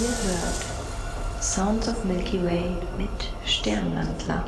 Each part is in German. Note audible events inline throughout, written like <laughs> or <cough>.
Ihr hört Sounds of Milky Way mit Sternwandler.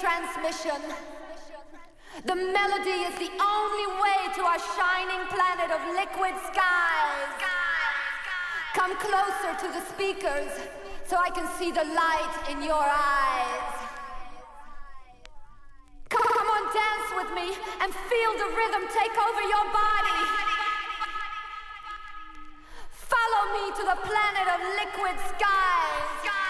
Transmission. The melody is the only way to our shining planet of liquid skies. Come closer to the speakers so I can see the light in your eyes. Come on, dance with me and feel the rhythm take over your body. Follow me to the planet of liquid skies.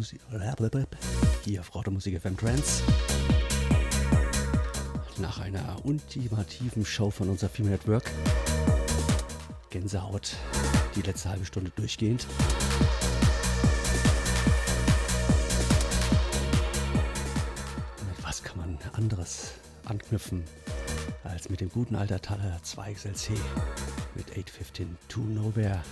Rautemusik, hier auf Rautemusik FM Trends. nach einer ultimativen Show von unserer Female Network. Gänsehaut, die letzte halbe Stunde durchgehend. mit was kann man anderes anknüpfen als mit dem guten alter Taler 2XLC mit 815 to Nowhere.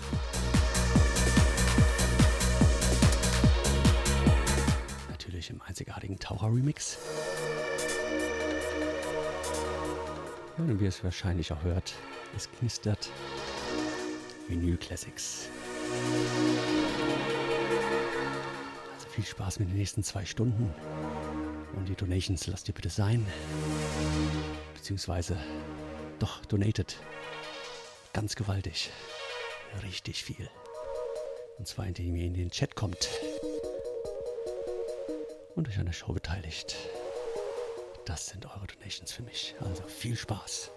Einzigartigen Taucher Remix. Ja, und wie ihr es wahrscheinlich auch hört, es knistert. Vinyl Classics. Also viel Spaß mit den nächsten zwei Stunden. Und die Donations lasst ihr bitte sein. Beziehungsweise doch donated. Ganz gewaltig. Richtig viel. Und zwar indem ihr in den Chat kommt und euch an der Show beteiligt. Das sind eure Donations für mich. Also viel Spaß.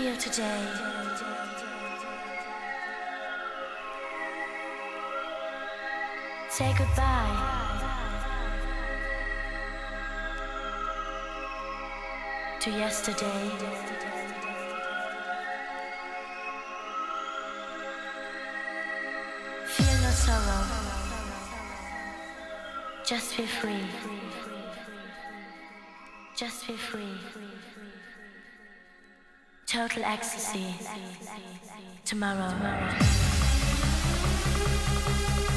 Feel today. Say goodbye. To yesterday. Feel no sorrow. Just be free. Just be free. Total ecstasy. Tomorrow. See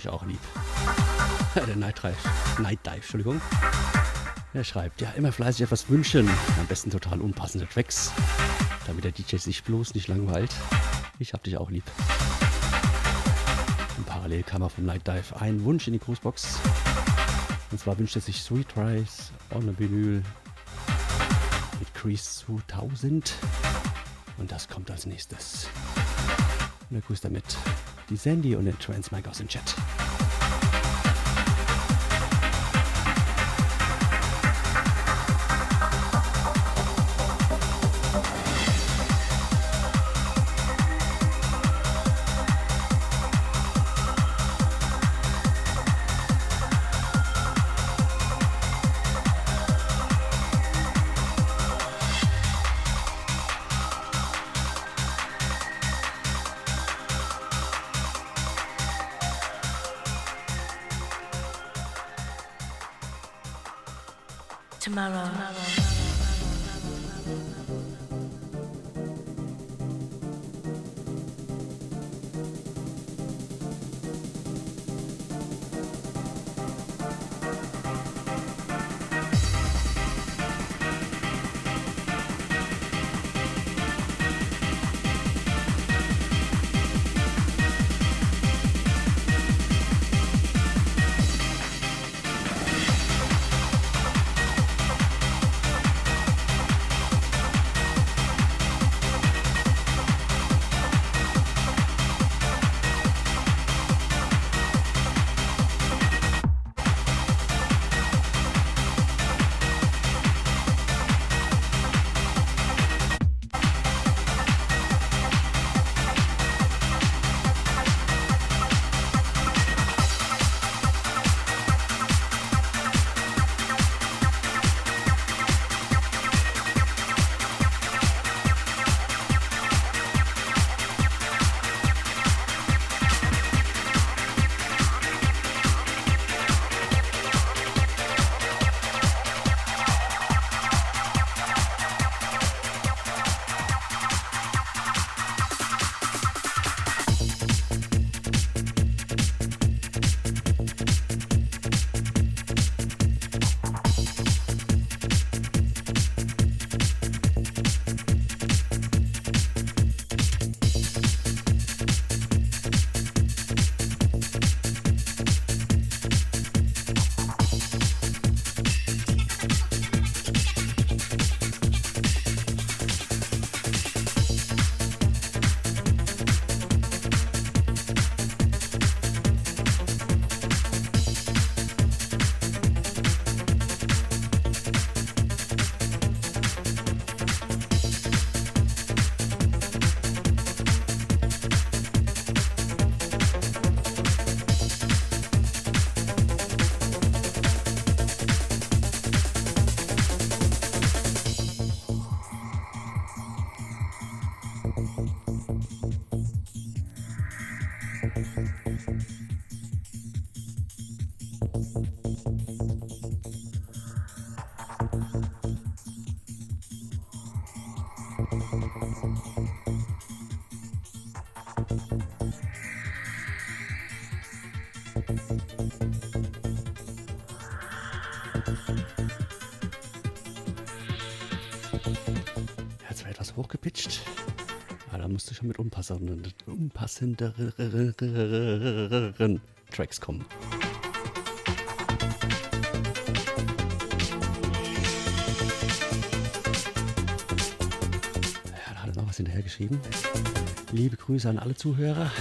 ich auch lieb. <laughs> Der Night Dive, Entschuldigung. Er schreibt, ja, immer fleißig etwas wünschen. Am besten total unpassende Tracks, damit der DJ sich bloß nicht langweilt. Ich hab dich auch lieb. Und parallel kam er vom Night Dive ein Wunsch in die Grußbox. Und zwar wünscht er sich Sweet Rise on a Vinyl mit Crease 2000. Und das kommt als nächstes. Und er grüßt damit die Sandy und den Trans Mike aus dem Chat. Mit unpassenderen, unpassenderen Tracks kommen. Ja, da hat er noch was hinterhergeschrieben. Liebe Grüße an alle Zuhörer,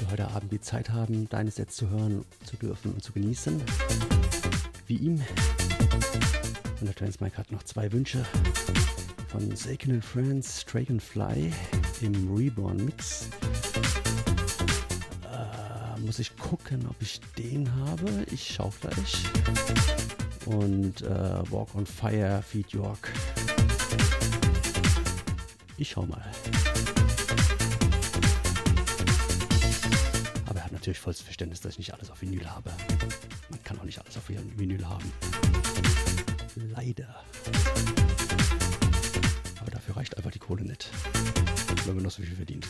die heute Abend die Zeit haben, deine Sets zu hören, zu dürfen und zu genießen. Wie ihm. Und der Transmike hat noch zwei Wünsche von Saken and Friends Dragonfly im Reborn Mix. Äh, muss ich gucken, ob ich den habe. Ich schau gleich. Und äh, Walk on Fire Feed York. Ich schau mal. Aber er hat natürlich volles Verständnis, dass ich nicht alles auf Vinyl habe. Man kann auch nicht alles auf Vinyl haben. Leider. Reicht einfach die Kohle nicht. Wenn man noch so viel verdient.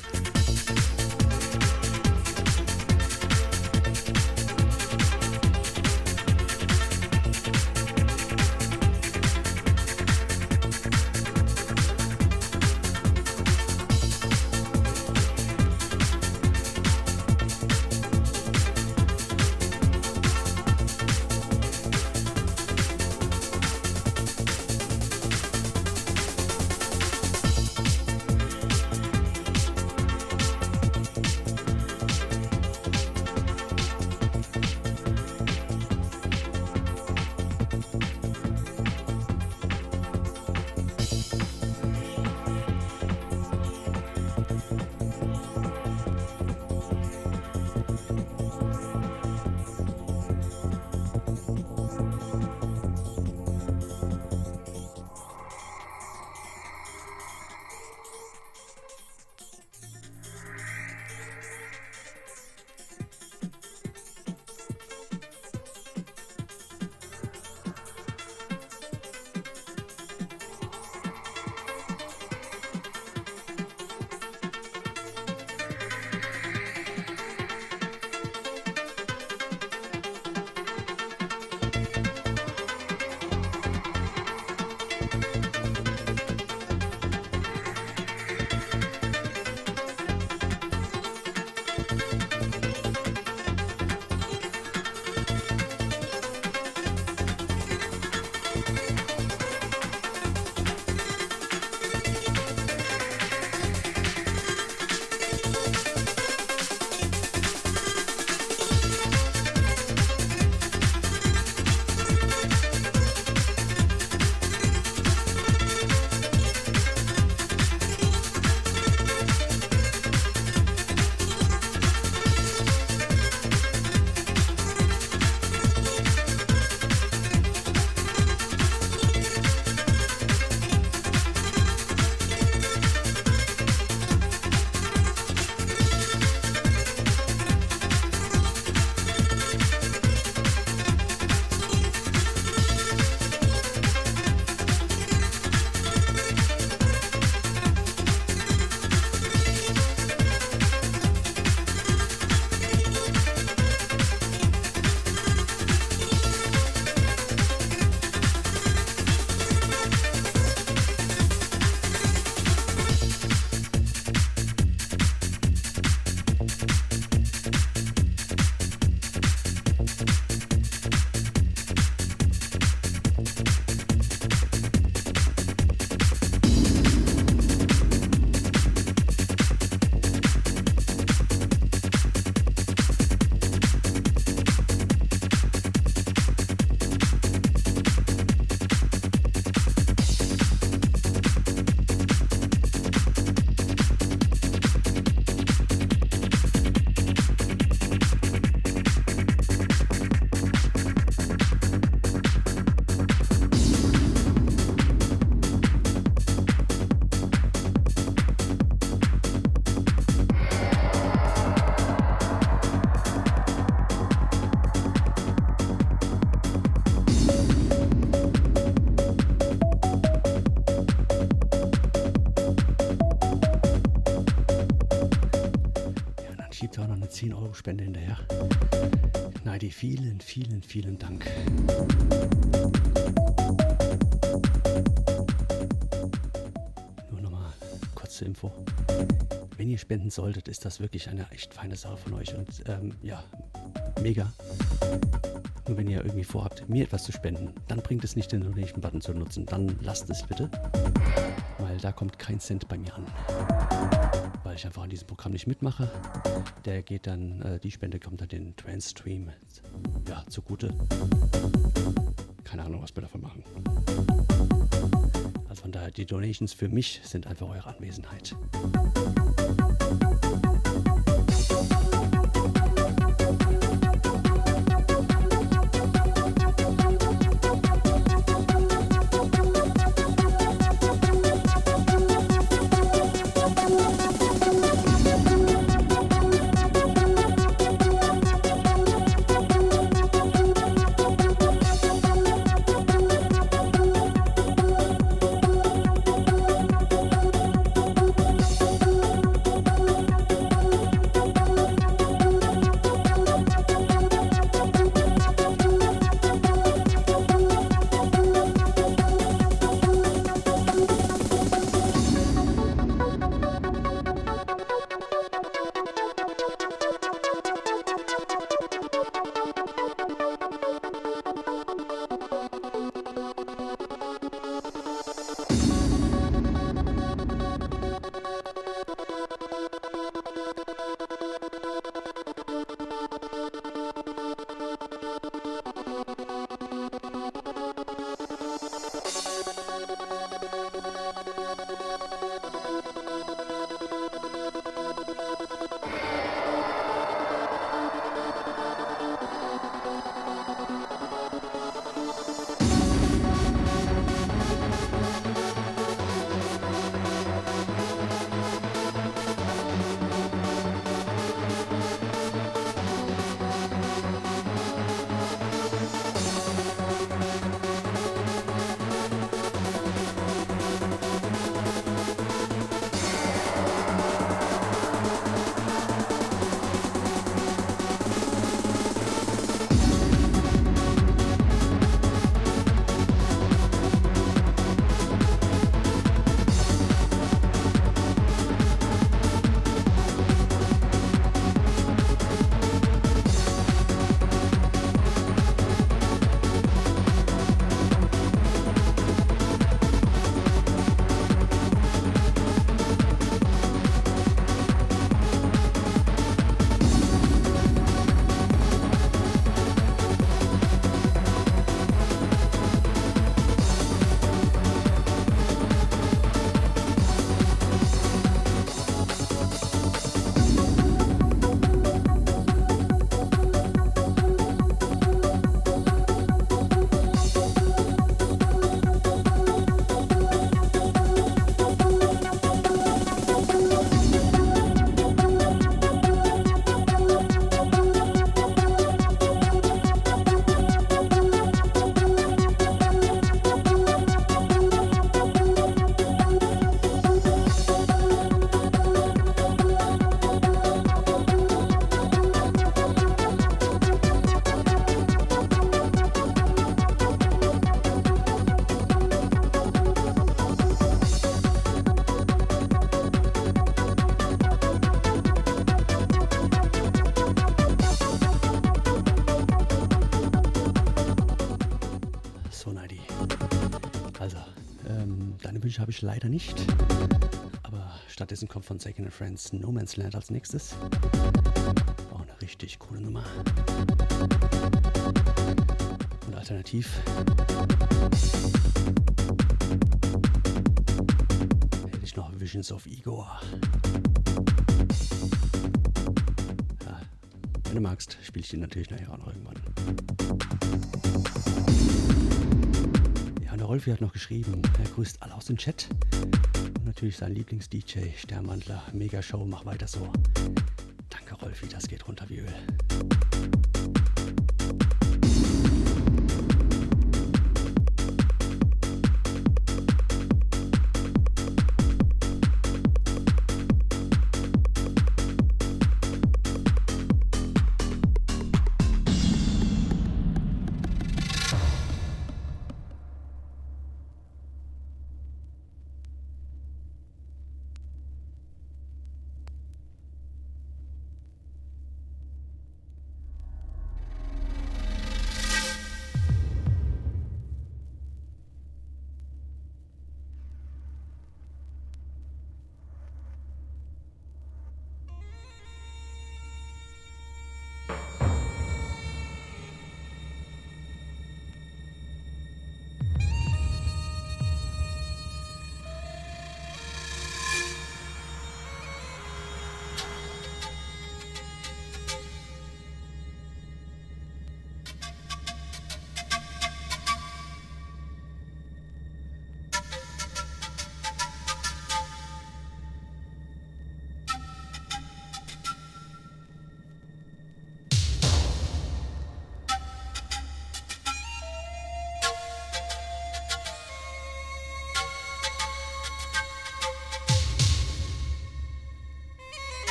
Vielen, Dank. Nur nochmal Info. Wenn ihr spenden solltet, ist das wirklich eine echt feine Sache von euch und ähm, ja, mega. Nur wenn ihr irgendwie vorhabt, mir etwas zu spenden, dann bringt es nicht den Donation-Button zu nutzen. Dann lasst es bitte, weil da kommt kein Cent bei mir an. Weil ich einfach an diesem Programm nicht mitmache. Der geht dann, äh, die Spende kommt dann den Transstream ja, zugute. Keine Ahnung, was wir davon machen. Also von daher, die Donations für mich sind einfach eure Anwesenheit. Ich leider nicht. Aber stattdessen kommt von Second Friends No Man's Land als nächstes. Auch eine richtig coole Nummer. Und alternativ hätte ich noch Visions of Igor. Ja, wenn du magst, spiele ich den natürlich nachher auch noch Rolfi hat noch geschrieben, er grüßt alle aus dem Chat. Und natürlich sein Lieblings-DJ, Sternmantler, Mega Show, mach weiter so. Danke Rolfi, das geht runter wie Öl.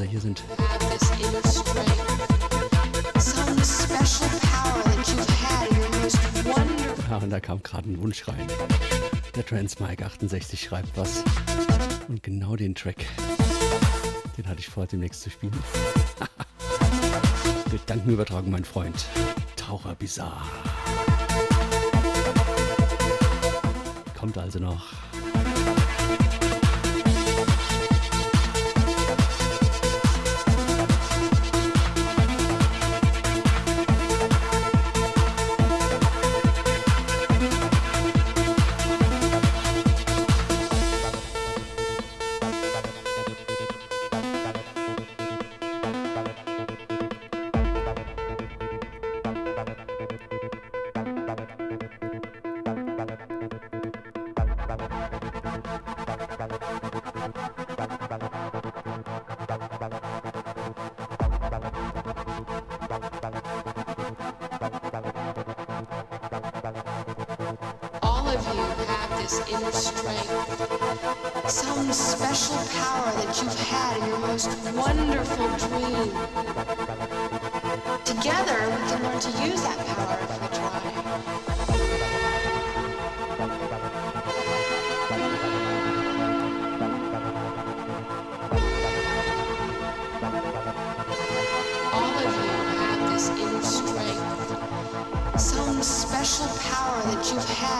Your most wonderful. Ja, und da kam gerade ein Wunsch rein. Der Transmike 68 schreibt was. Und genau den Track, den hatte ich vor, demnächst zu spielen. <laughs> Gedankenübertragung, mein Freund. Taucher Bizarre. Kommt also noch.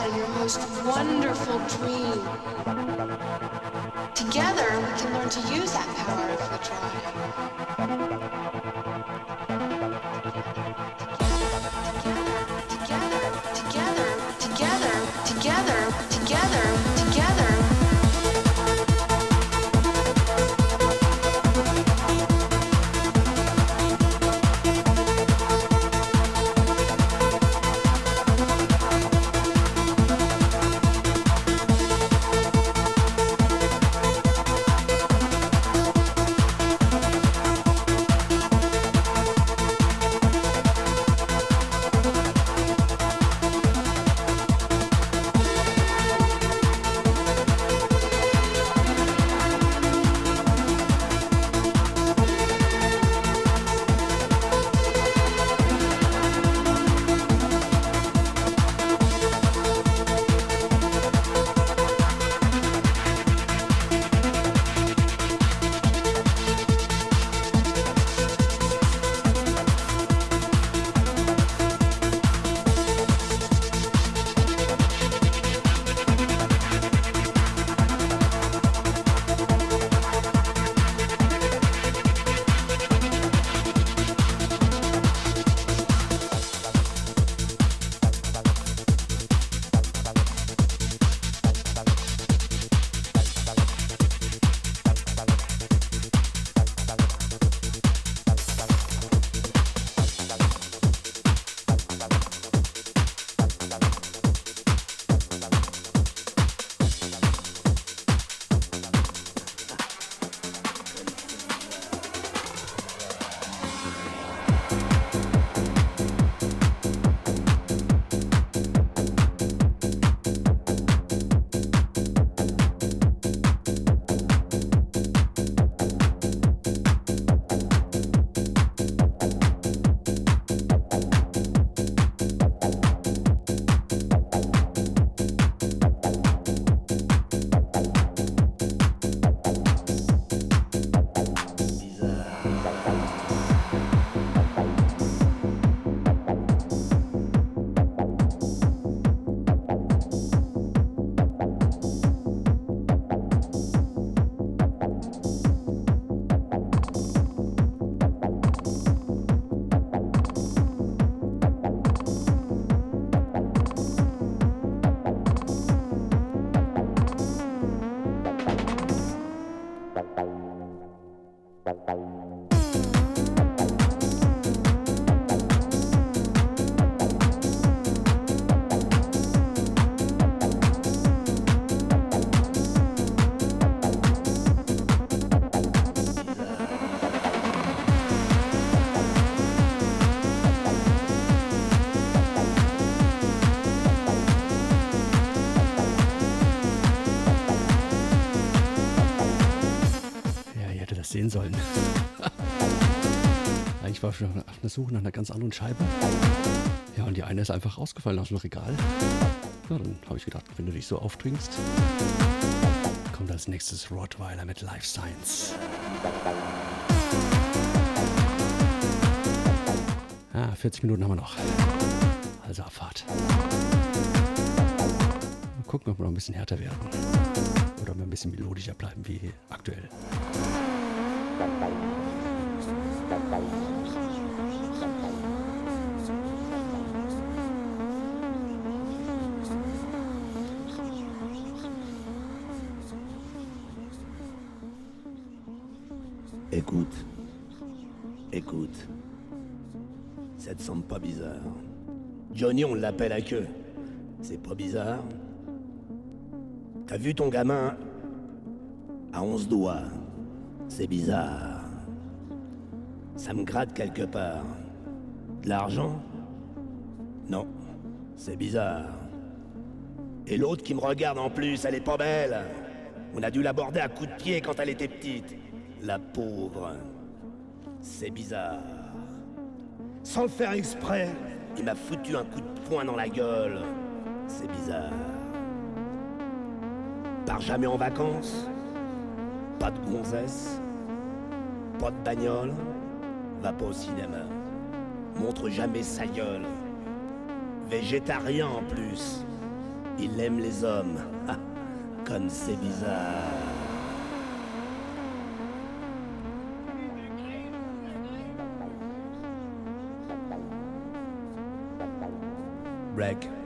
In your most wonderful dream. Together, we can learn to use that power if we try. Sollen. <laughs> Eigentlich war ich auf der Suche nach einer ganz anderen Scheibe. Ja, und die eine ist einfach rausgefallen aus dem Regal. Ja, dann habe ich gedacht, wenn du dich so auftrinkst, kommt als nächstes Rottweiler mit Life Science. Ah, 40 Minuten haben wir noch. Also Abfahrt. Mal gucken, ob wir noch ein bisschen härter werden. Oder ob wir ein bisschen melodischer bleiben wie aktuell. Écoute. Écoute. Ça te semble pas bizarre Johnny, on l'appelle à queue. C'est pas bizarre T'as vu ton gamin? À onze doigts C'est bizarre. Ça me gratte quelque part. De l'argent? Non, c'est bizarre. Et l'autre qui me regarde en plus, elle est pas belle. On a dû l'aborder à coups de pied quand elle était petite. La pauvre. C'est bizarre. Sans le faire exprès, il m'a foutu un coup de poing dans la gueule. C'est bizarre. Pars jamais en vacances Pas de gonzesse Pas de bagnole Va pas au cinéma. Montre jamais sa gueule. Végétarien en plus. Il aime les hommes. Ah, <laughs> Comme c'est bizarre. reg.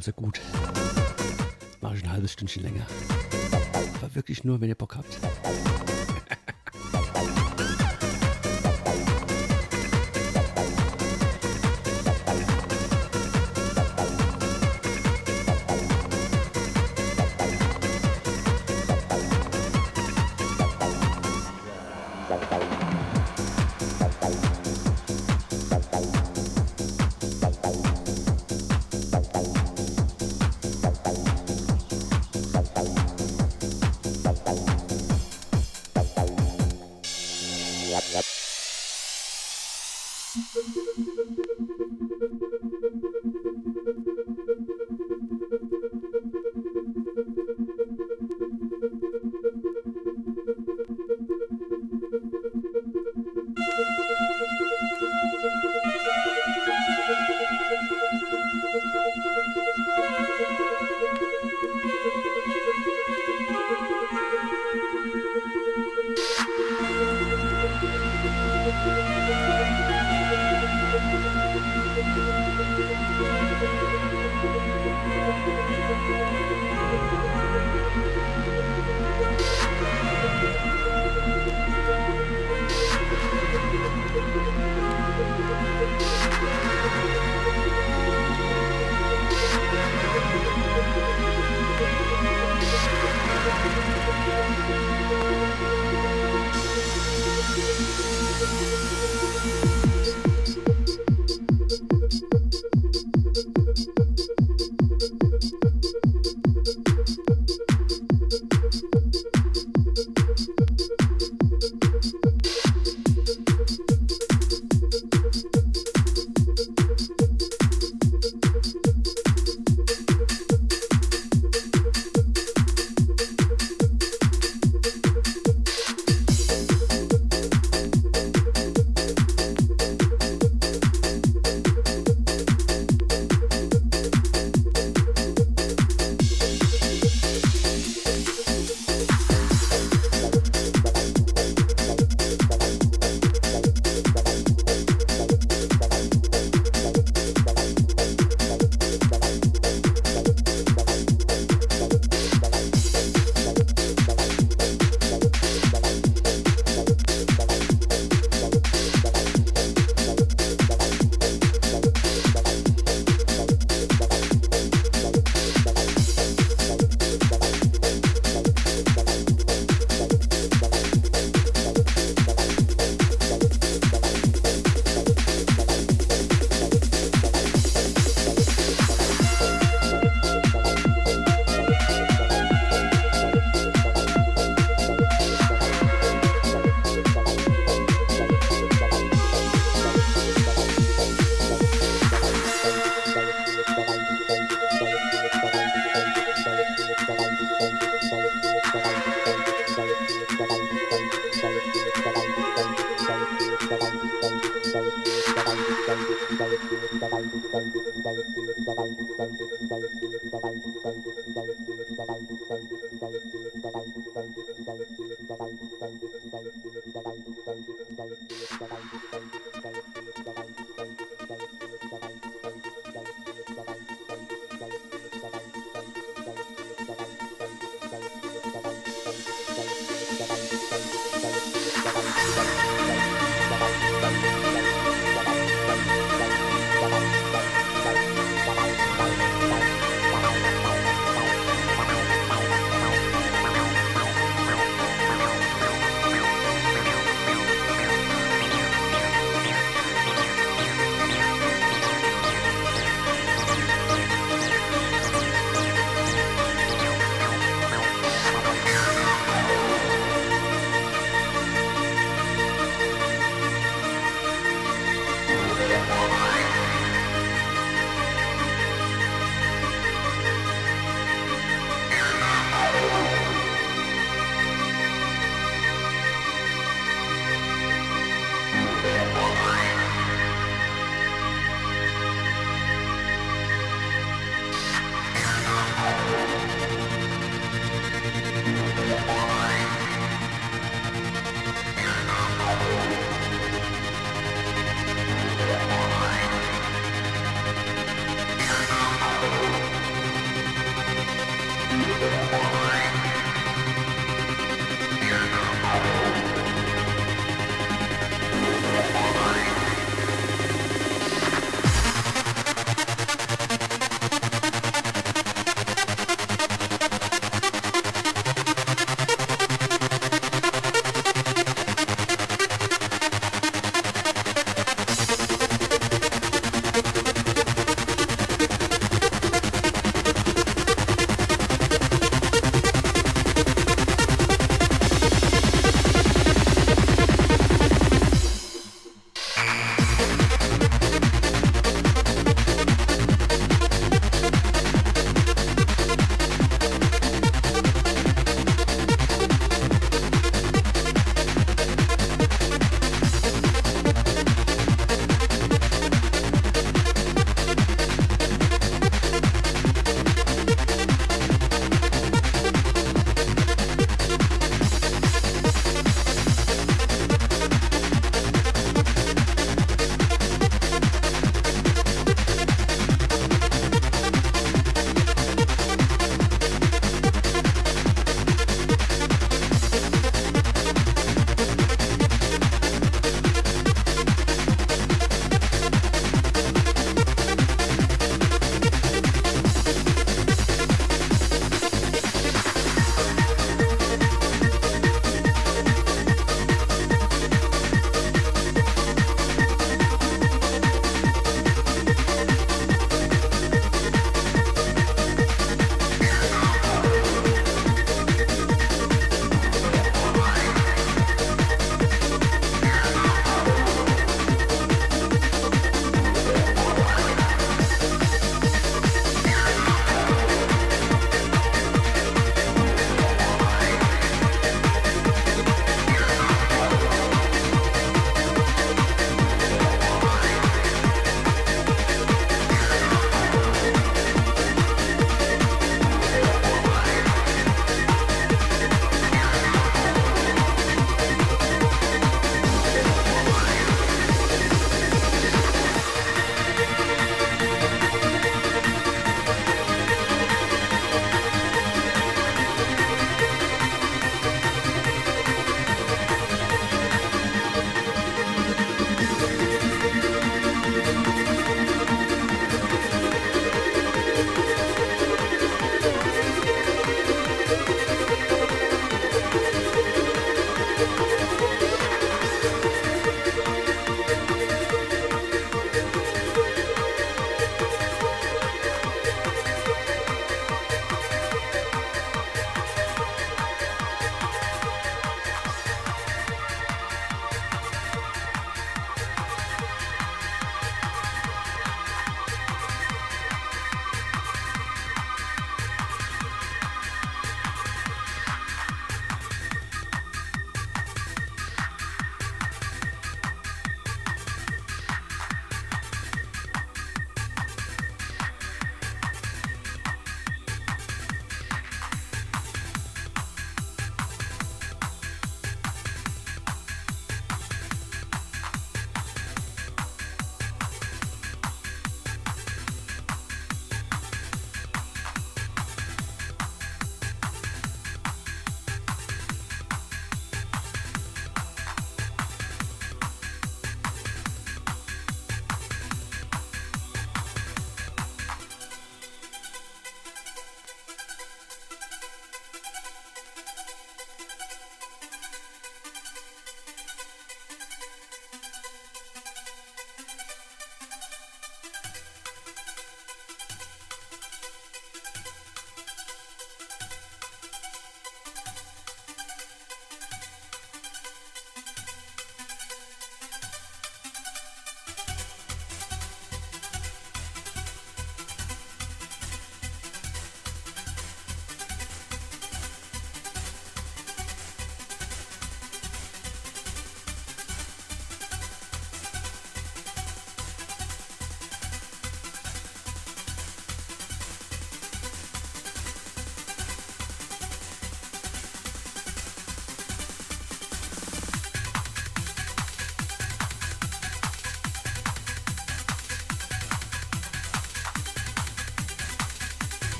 Sich also gut. Mache ich ein halbes Stündchen länger. Aber wirklich nur, wenn ihr Bock habt.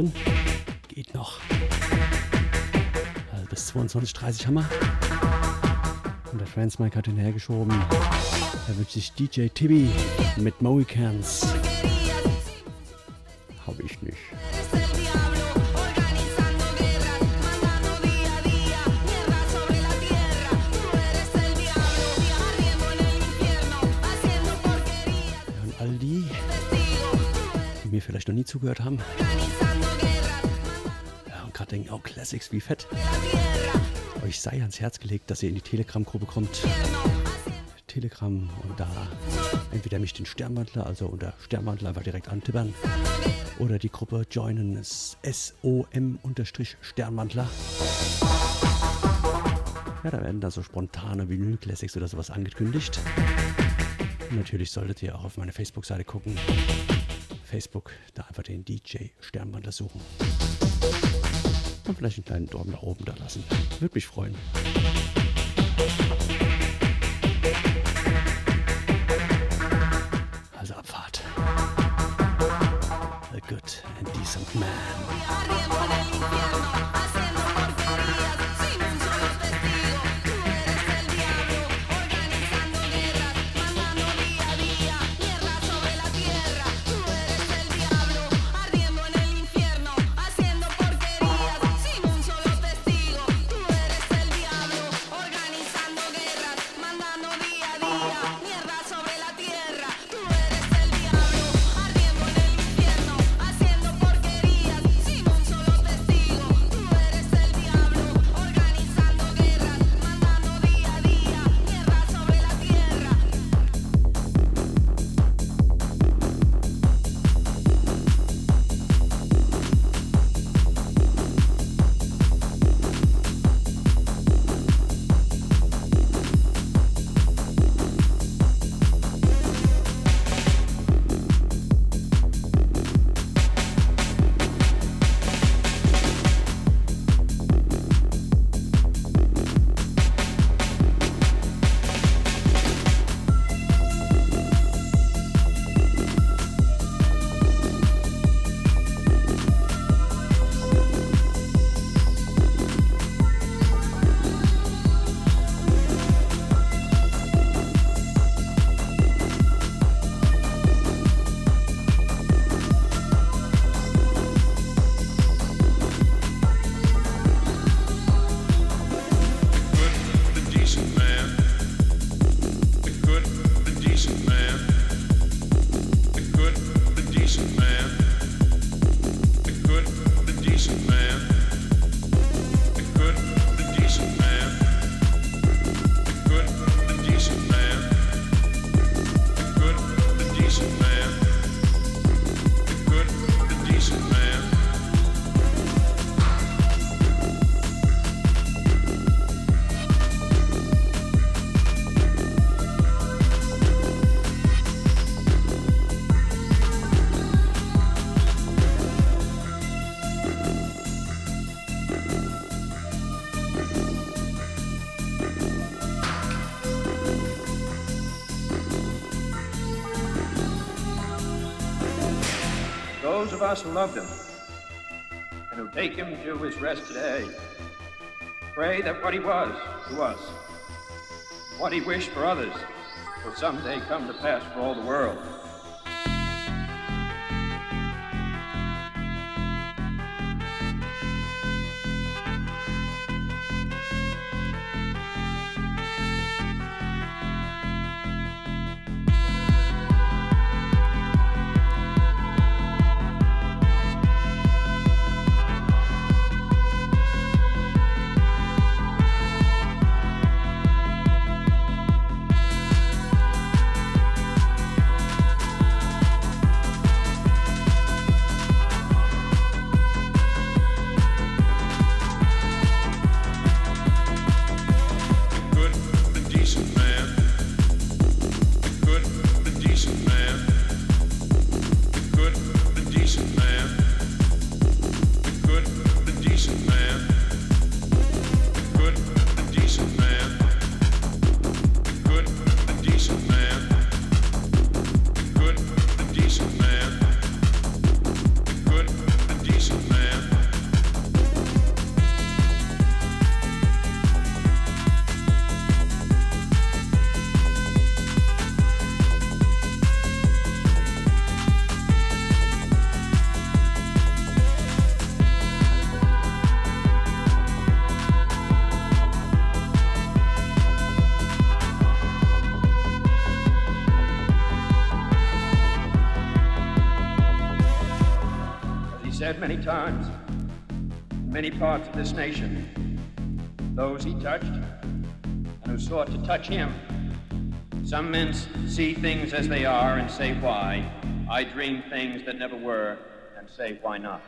Drin. Geht noch. Also bis 22.30 haben wir. Und der Friends Mike hat ihn hergeschoben. Er wünscht sich DJ Tibi mit Mohicans. Habe ich nicht. All die, die mir vielleicht noch nie zugehört haben, denken, oh, Classics, wie fett. Euch sei ans Herz gelegt, dass ihr in die Telegram-Gruppe kommt. Telegram und da entweder mich den Sternwandler, also unter Sternwandler einfach direkt antippern oder die Gruppe joinen SOM-Sternwandler. Ja, da werden da so spontane Vinyl-Classics oder sowas angekündigt. Und natürlich solltet ihr auch auf meine Facebook-Seite gucken. Facebook, da einfach den DJ Sternwandler suchen. Und vielleicht einen kleinen Daumen nach oben da lassen. Würde mich freuen. Of us who loved him and who take him to his rest today pray that what he was to us, what he wished for others, will someday come to pass for all the world. Many times, in many parts of this nation, those he touched and who sought to touch him Some men see things as they are and say why. I dream things that never were and say why not.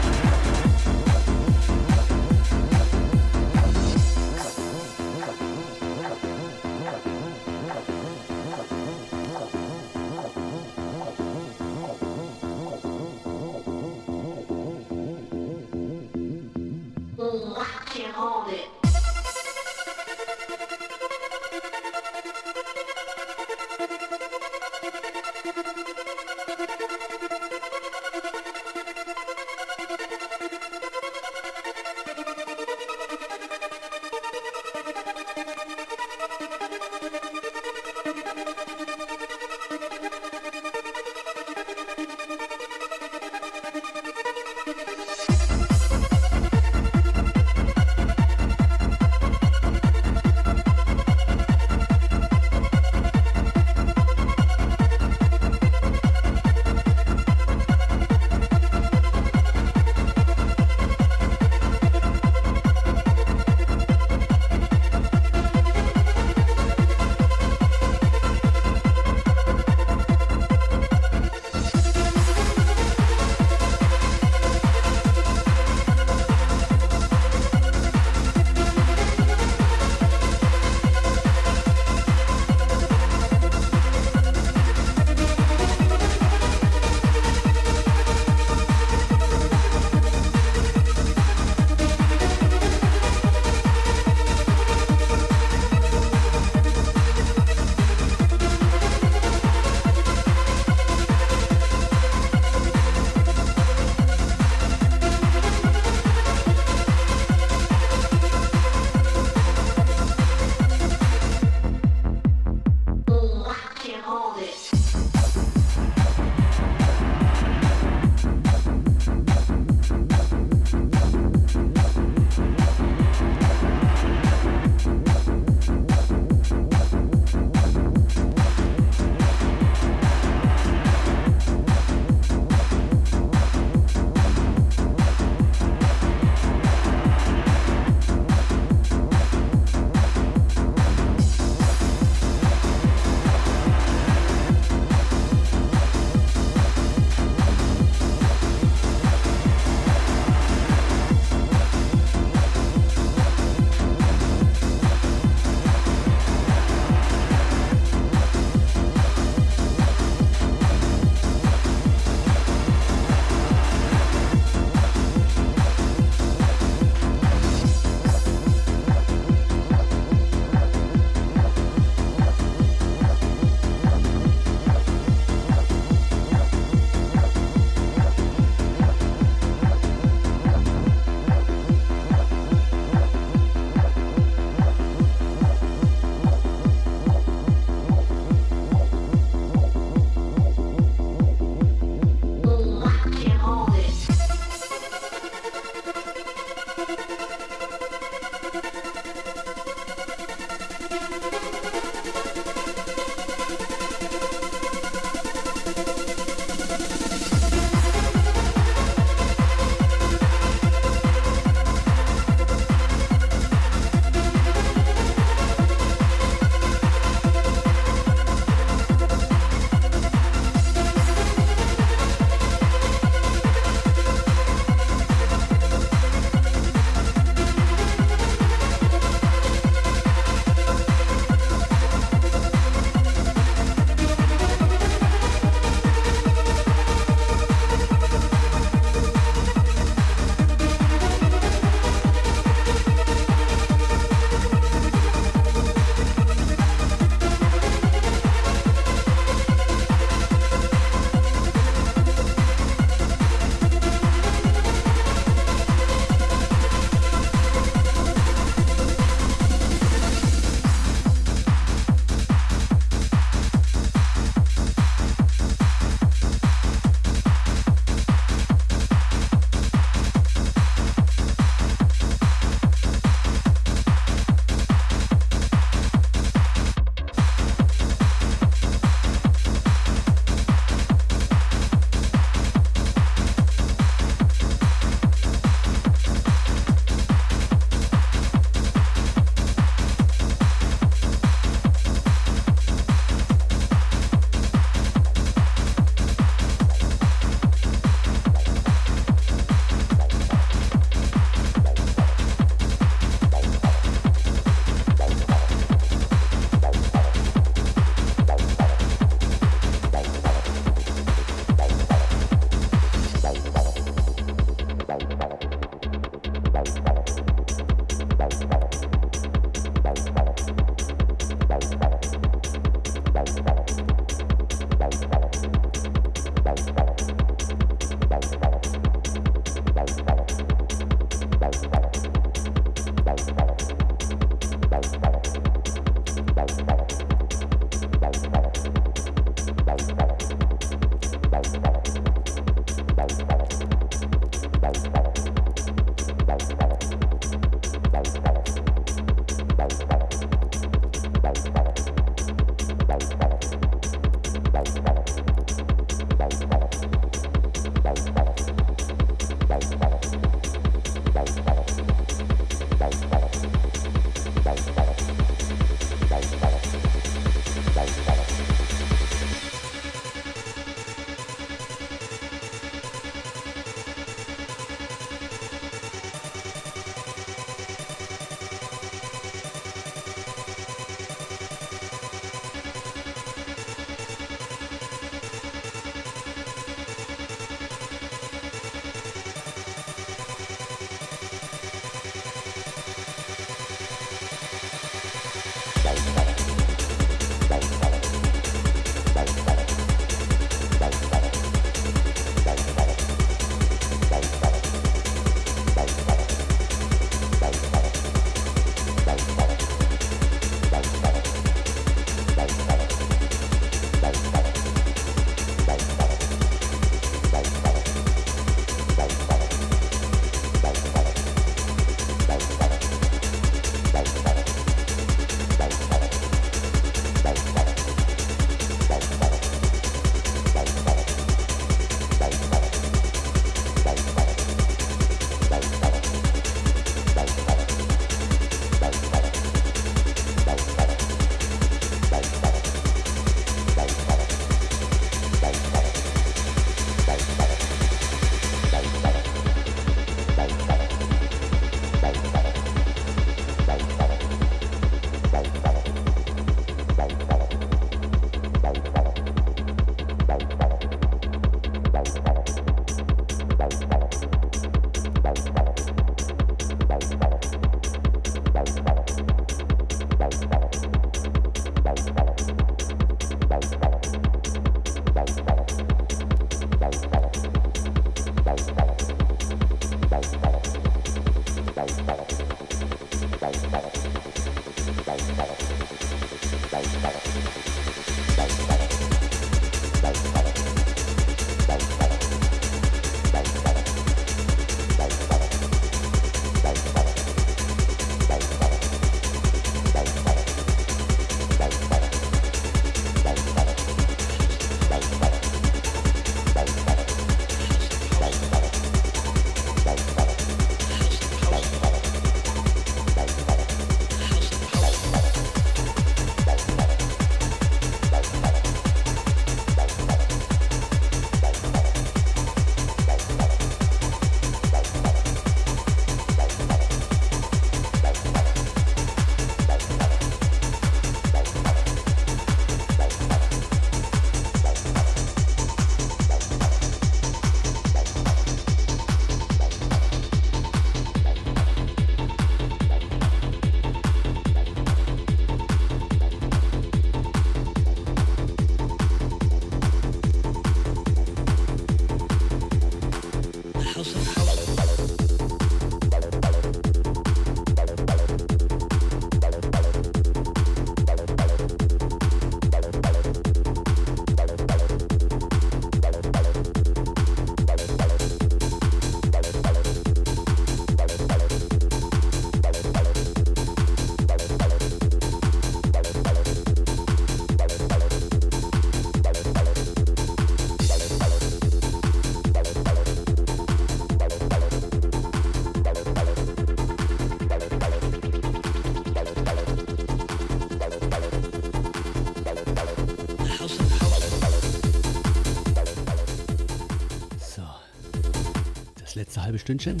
Stündchen.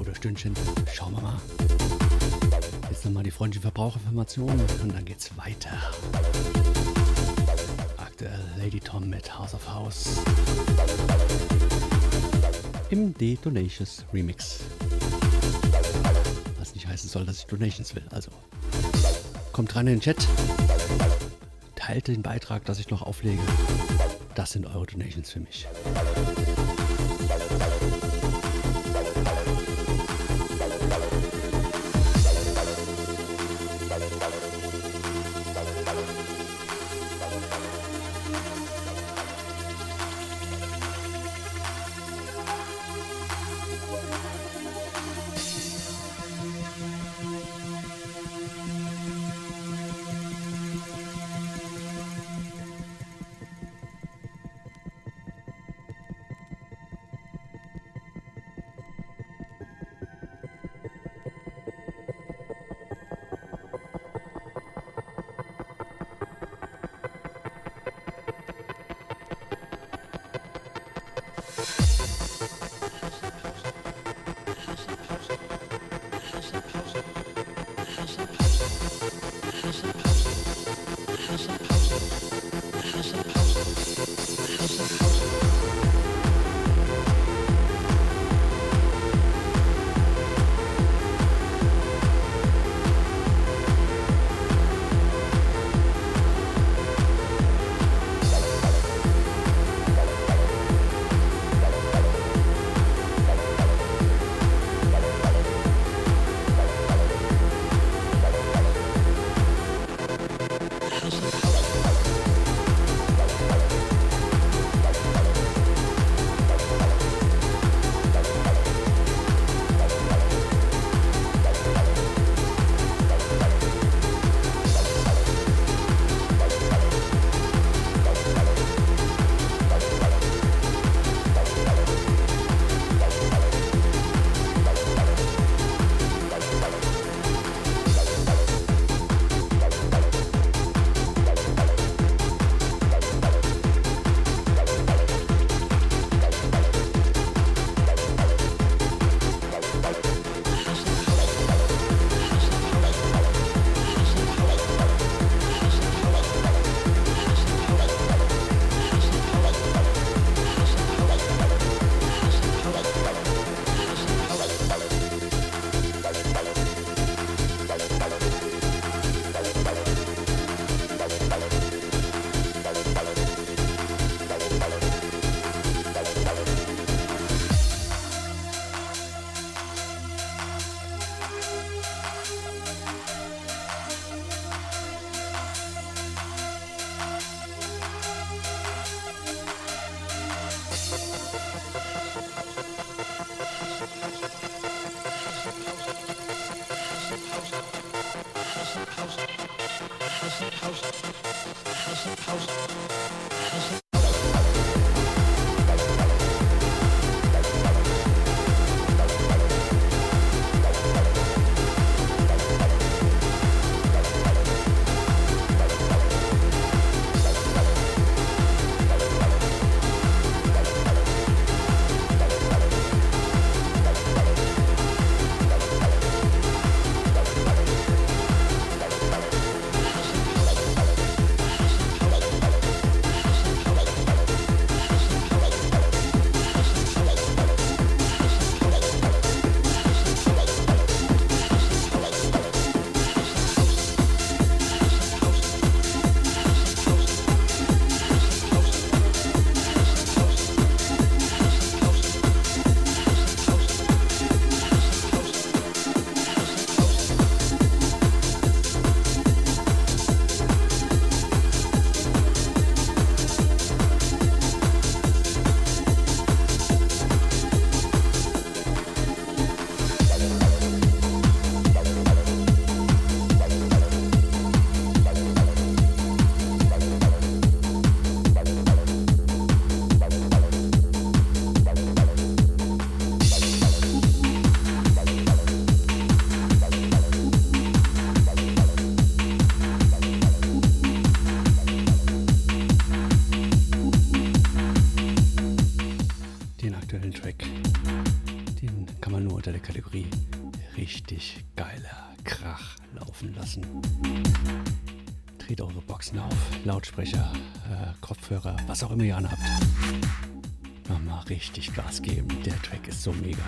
Oder Stündchen. Schauen wir mal. Jetzt nochmal die freundliche Verbraucherinformation und dann geht's weiter. Aktuell Lady Tom mit House of House. Im D-Donations Remix. Was nicht heißen soll, dass ich Donations will. Also kommt rein in den Chat. Teilt den Beitrag, dass ich noch auflege. Das sind eure Donations für mich. Laufen lassen. Dreht eure Boxen auf, Lautsprecher, äh, Kopfhörer, was auch immer ihr anhabt. Nochmal richtig Gas geben. Der Track ist so mega.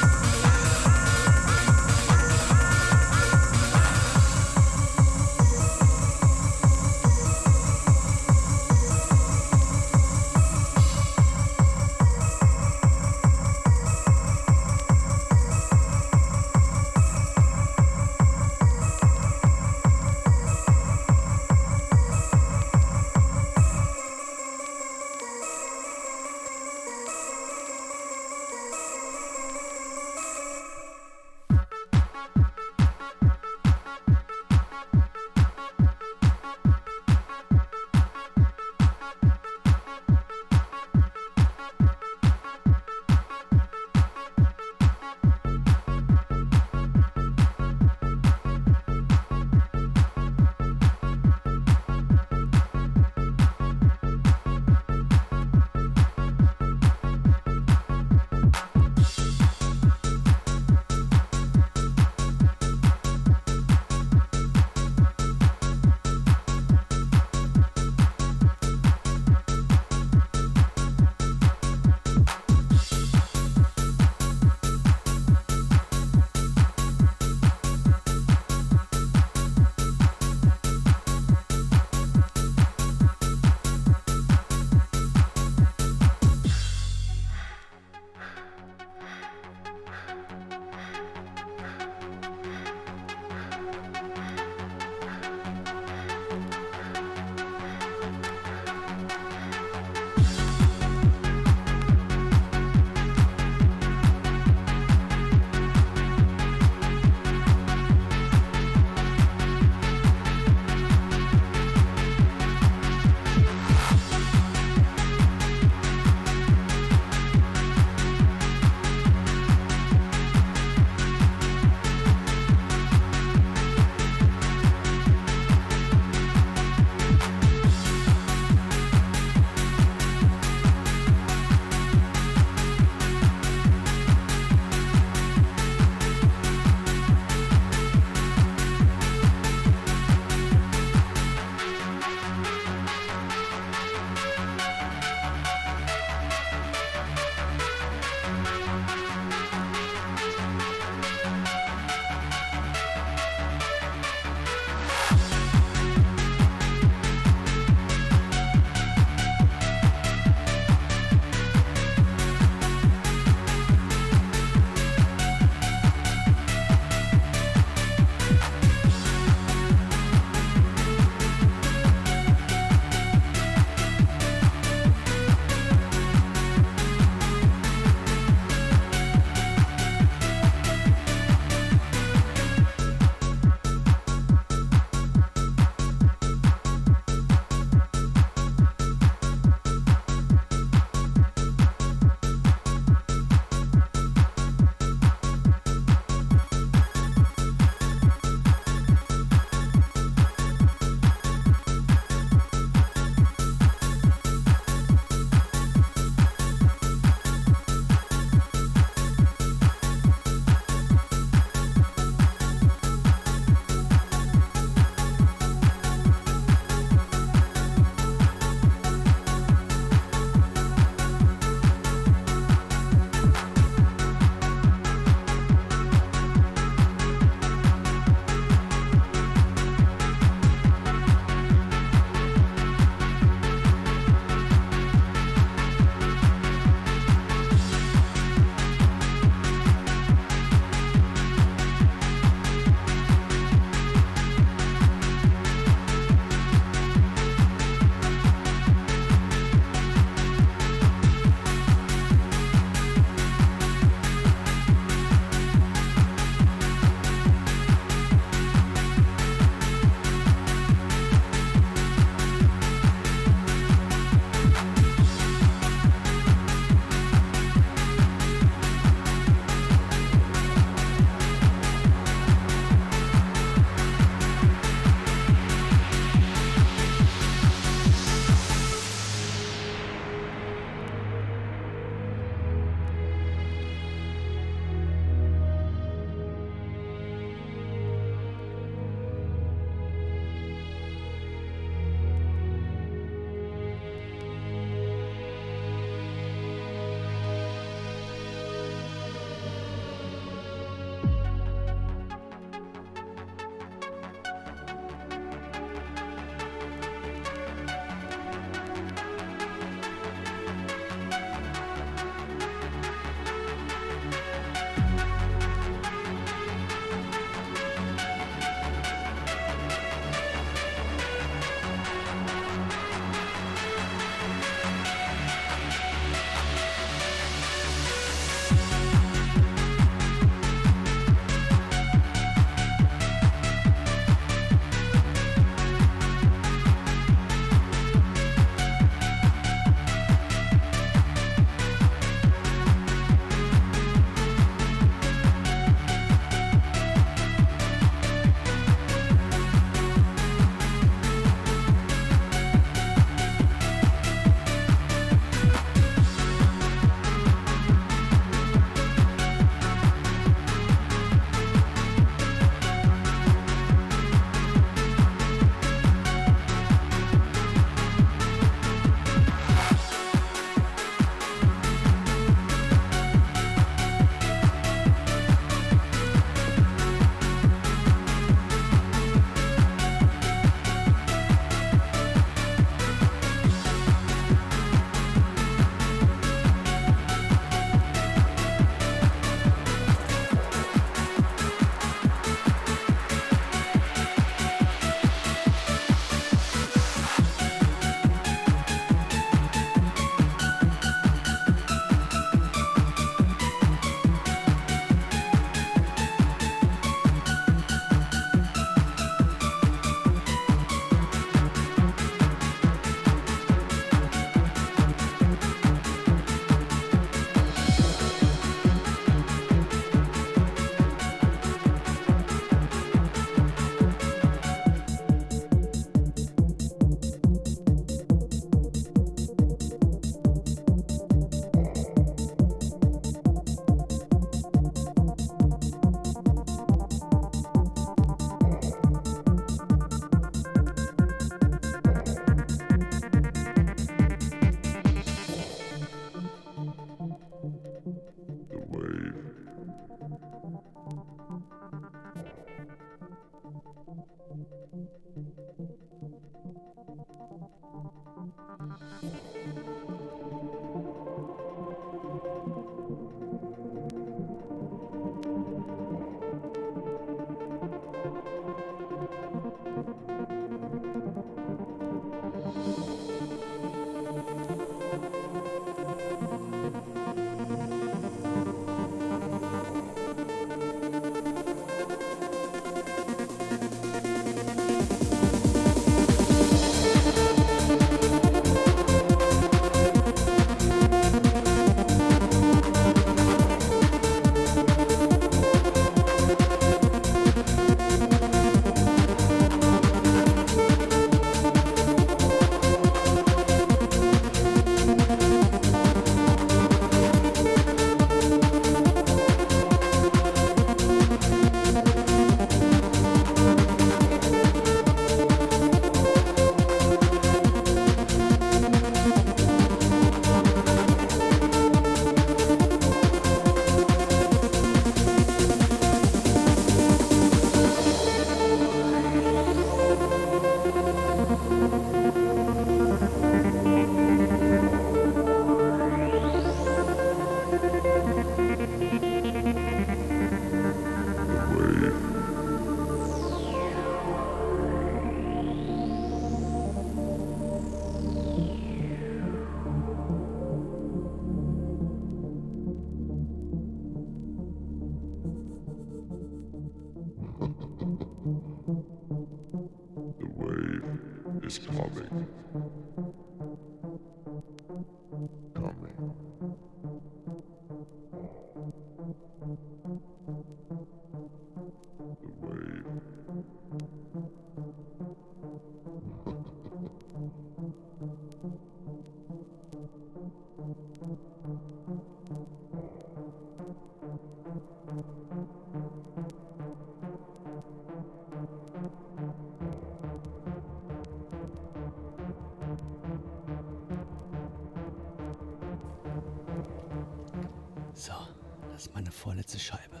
Vorletzte Scheibe.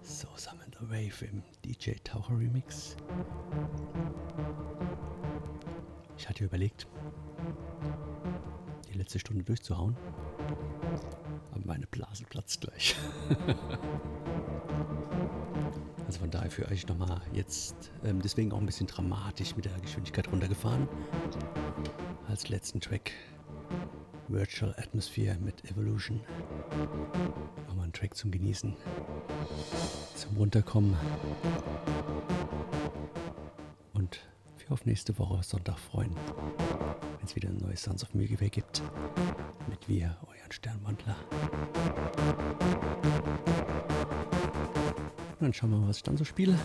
So Summon the Wave im DJ Taucher Remix. Ich hatte überlegt, die letzte Stunde durchzuhauen, aber meine Blase platzt gleich. <laughs> also von daher für euch nochmal jetzt, ähm, deswegen auch ein bisschen dramatisch mit der Geschwindigkeit runtergefahren. Als letzten Track Virtual Atmosphere mit Evolution. Nochmal ein Track zum Genießen, zum Runterkommen. Und wir auf nächste Woche Sonntag freuen, wenn es wieder ein neues Sons of Milky Way gibt. Mit wir, euren Sternwandler. Und dann schauen wir mal, was ich dann so spiele.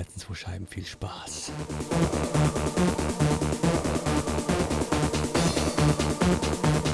letzten zwei Scheiben viel Spaß. Musik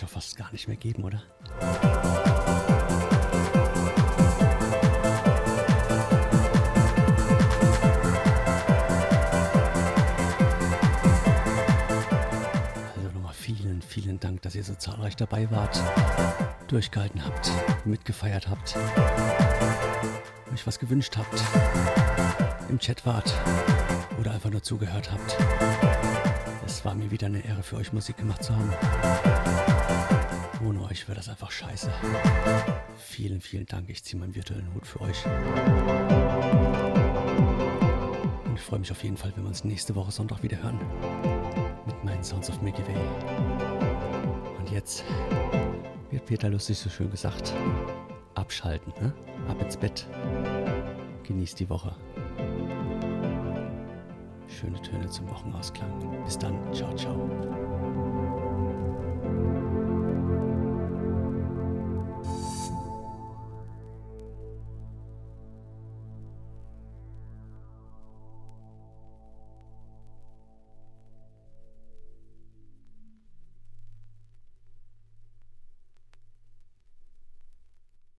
ja fast gar nicht mehr geben, oder? Also nochmal vielen, vielen Dank, dass ihr so zahlreich dabei wart, durchgehalten habt, mitgefeiert habt, euch was gewünscht habt, im Chat wart oder einfach nur zugehört habt. Es war mir wieder eine Ehre für euch Musik gemacht zu haben. Ohne euch wäre das einfach scheiße. Vielen, vielen Dank. Ich ziehe meinen virtuellen Hut für euch. Und ich freue mich auf jeden Fall, wenn wir uns nächste Woche Sonntag wieder hören. Mit meinen Sounds of Milky Way. Und jetzt, wie Peter Lustig so schön gesagt, abschalten, ne? Ab ins Bett. Genießt die Woche schöne Töne zum Wochenausklang. Bis dann, ciao, ciao.